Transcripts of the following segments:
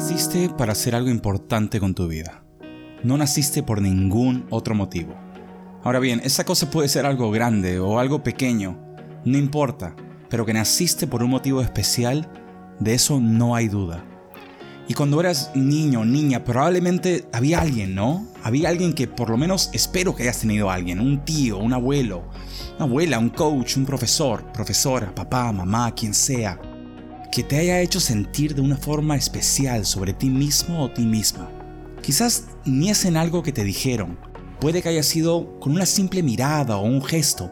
Naciste para hacer algo importante con tu vida. No naciste por ningún otro motivo. Ahora bien, esa cosa puede ser algo grande o algo pequeño, no importa, pero que naciste por un motivo especial, de eso no hay duda. Y cuando eras niño niña, probablemente había alguien, ¿no? Había alguien que por lo menos espero que hayas tenido alguien, un tío, un abuelo, una abuela, un coach, un profesor, profesora, papá, mamá, quien sea, que te haya hecho sentir de una forma especial sobre ti mismo o ti misma. Quizás ni es en algo que te dijeron, puede que haya sido con una simple mirada o un gesto,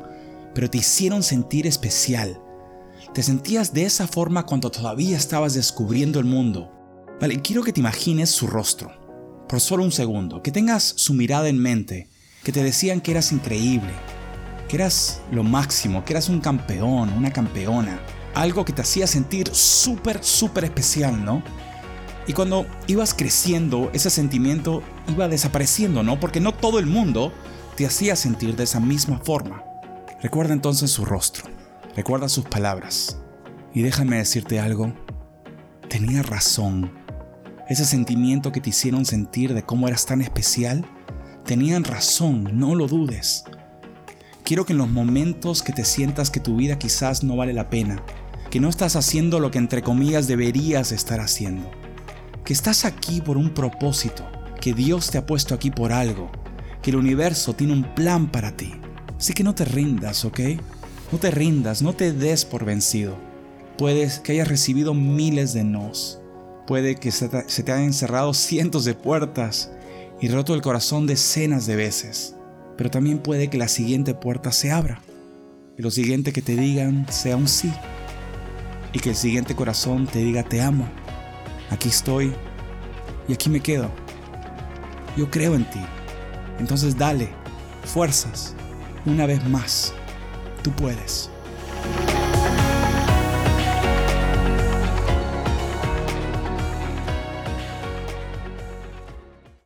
pero te hicieron sentir especial. Te sentías de esa forma cuando todavía estabas descubriendo el mundo Vale, quiero que te imagines su rostro, por solo un segundo, que tengas su mirada en mente, que te decían que eras increíble, que eras lo máximo, que eras un campeón, una campeona, algo que te hacía sentir súper, súper especial, ¿no? Y cuando ibas creciendo, ese sentimiento iba desapareciendo, ¿no? Porque no todo el mundo te hacía sentir de esa misma forma. Recuerda entonces su rostro, recuerda sus palabras. Y déjame decirte algo, tenía razón ese sentimiento que te hicieron sentir de cómo eras tan especial, tenían razón, no lo dudes. Quiero que en los momentos que te sientas que tu vida quizás no vale la pena, que no estás haciendo lo que entre comillas deberías estar haciendo, que estás aquí por un propósito, que Dios te ha puesto aquí por algo, que el universo tiene un plan para ti. Así que no te rindas, ¿ok? No te rindas, no te des por vencido. Puedes que hayas recibido miles de nos, Puede que se te, hayan cerrado cientos de puertas y roto el corazón decenas de veces. Pero también puede que la siguiente puerta se abra. Y lo siguiente que te digan sea un sí. Y que el siguiente corazón te diga te amo. Aquí estoy y aquí me quedo. Yo creo en ti. Entonces dale, fuerzas, una vez más. Tú puedes.